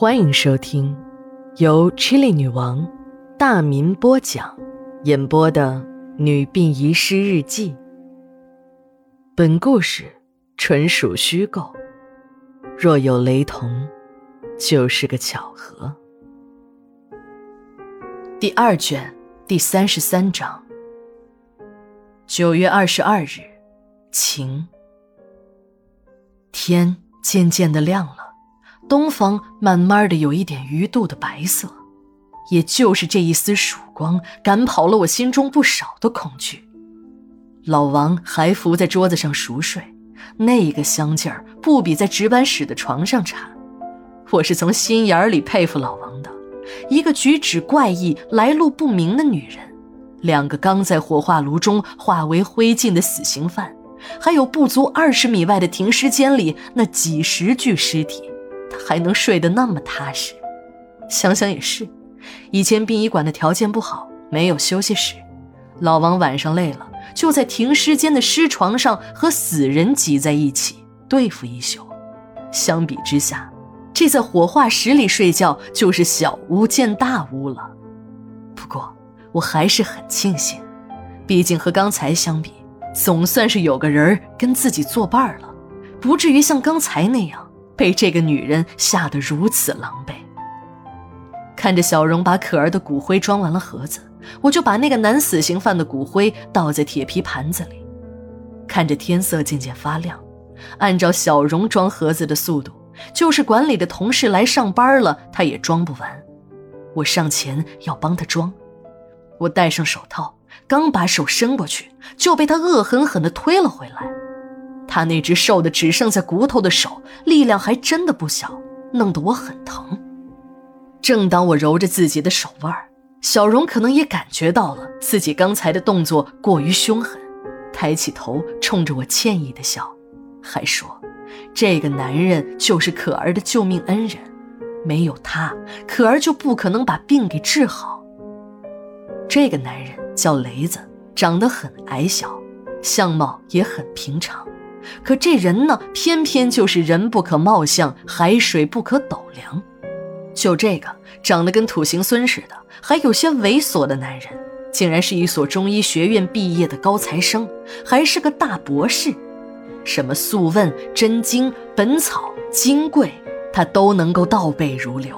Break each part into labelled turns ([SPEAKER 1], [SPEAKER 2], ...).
[SPEAKER 1] 欢迎收听由 Chili 女王大民播讲、演播的《女病遗失日记》。本故事纯属虚构，若有雷同，就是个巧合。第二卷第三十三章。九月二十二日，晴。天渐渐的亮了。东方慢慢的有一点鱼肚的白色，也就是这一丝曙光，赶跑了我心中不少的恐惧。老王还伏在桌子上熟睡，那个香劲儿不比在值班室的床上差。我是从心眼里佩服老王的，一个举止怪异、来路不明的女人，两个刚在火化炉中化为灰烬的死刑犯，还有不足二十米外的停尸间里那几十具尸体。还能睡得那么踏实，想想也是。以前殡仪馆的条件不好，没有休息室，老王晚上累了，就在停尸间的尸床上和死人挤在一起对付一宿。相比之下，这在火化室里睡觉就是小巫见大巫了。不过我还是很庆幸，毕竟和刚才相比，总算是有个人跟自己作伴了，不至于像刚才那样。被这个女人吓得如此狼狈。看着小荣把可儿的骨灰装完了盒子，我就把那个男死刑犯的骨灰倒在铁皮盘子里。看着天色渐渐发亮，按照小荣装盒子的速度，就是管理的同事来上班了，他也装不完。我上前要帮他装，我戴上手套，刚把手伸过去，就被他恶狠狠地推了回来。他那只瘦的只剩下骨头的手，力量还真的不小，弄得我很疼。正当我揉着自己的手腕，小荣可能也感觉到了自己刚才的动作过于凶狠，抬起头冲着我歉意的笑，还说：“这个男人就是可儿的救命恩人，没有他，可儿就不可能把病给治好。”这个男人叫雷子，长得很矮小，相貌也很平常。可这人呢，偏偏就是人不可貌相，海水不可斗量。就这个长得跟土行孙似的，还有些猥琐的男人，竟然是一所中医学院毕业的高材生，还是个大博士。什么《素问》《真经》《本草》《金匮》，他都能够倒背如流。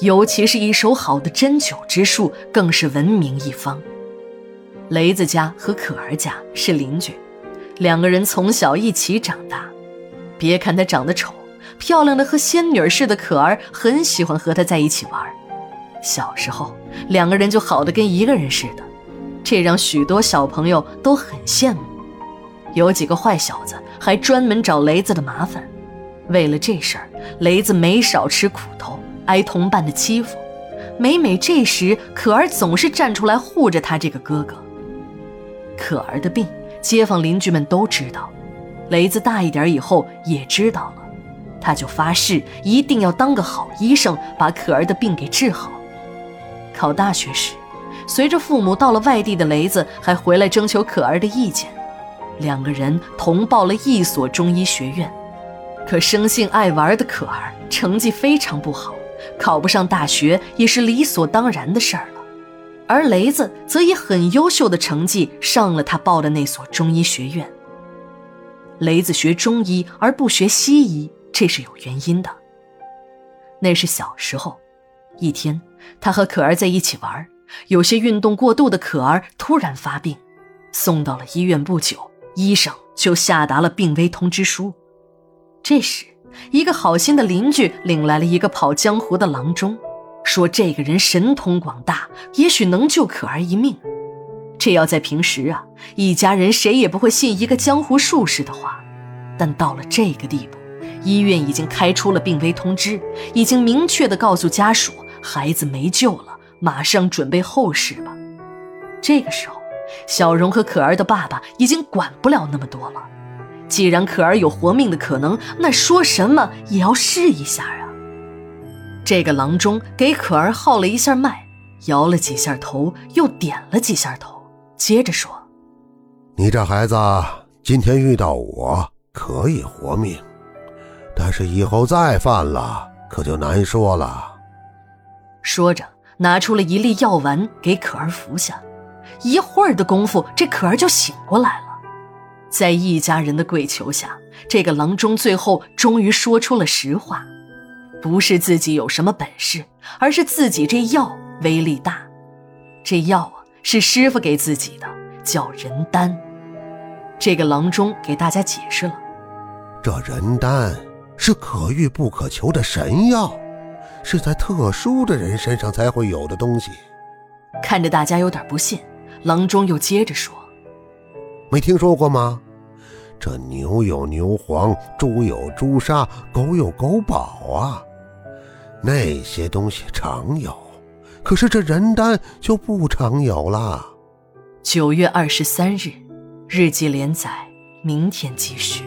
[SPEAKER 1] 尤其是一手好的针灸之术，更是闻名一方。雷子家和可儿家是邻居。两个人从小一起长大，别看他长得丑，漂亮的和仙女似的，可儿很喜欢和他在一起玩。小时候，两个人就好的跟一个人似的，这让许多小朋友都很羡慕。有几个坏小子还专门找雷子的麻烦，为了这事儿，雷子没少吃苦头，挨同伴的欺负。每每这时，可儿总是站出来护着他这个哥哥。可儿的病。街坊邻居们都知道，雷子大一点以后也知道了，他就发誓一定要当个好医生，把可儿的病给治好。考大学时，随着父母到了外地的雷子还回来征求可儿的意见，两个人同报了一所中医学院。可生性爱玩的可儿成绩非常不好，考不上大学也是理所当然的事儿了。而雷子则以很优秀的成绩上了他报的那所中医学院。雷子学中医而不学西医，这是有原因的。那是小时候，一天，他和可儿在一起玩，有些运动过度的可儿突然发病，送到了医院。不久，医生就下达了病危通知书。这时，一个好心的邻居领来了一个跑江湖的郎中。说这个人神通广大，也许能救可儿一命。这要在平时啊，一家人谁也不会信一个江湖术士的话。但到了这个地步，医院已经开出了病危通知，已经明确的告诉家属，孩子没救了，马上准备后事吧。这个时候，小荣和可儿的爸爸已经管不了那么多了。既然可儿有活命的可能，那说什么也要试一下啊。这个郎中给可儿号了一下脉，摇了几下头，又点了几下头，接着说：“
[SPEAKER 2] 你这孩子今天遇到我可以活命，但是以后再犯了，可就难说了。
[SPEAKER 1] 说着，拿出了一粒药丸给可儿服下。一会儿的功夫，这可儿就醒过来了。在一家人的跪求下，这个郎中最后终于说出了实话：不是自己有什么本事，而是自己这药威力大。这药啊，是师傅给自己的，叫人丹。这个郎中给大家解释了：
[SPEAKER 2] 这人丹是可遇不可求的神药，是在特殊的人身上才会有的东西。
[SPEAKER 1] 看着大家有点不信，郎中又接着说。
[SPEAKER 2] 没听说过吗？这牛有牛黄，猪有猪砂，狗有狗宝啊，那些东西常有，可是这人丹就不常有啦。
[SPEAKER 1] 九月二十三日，日记连载，明天继续。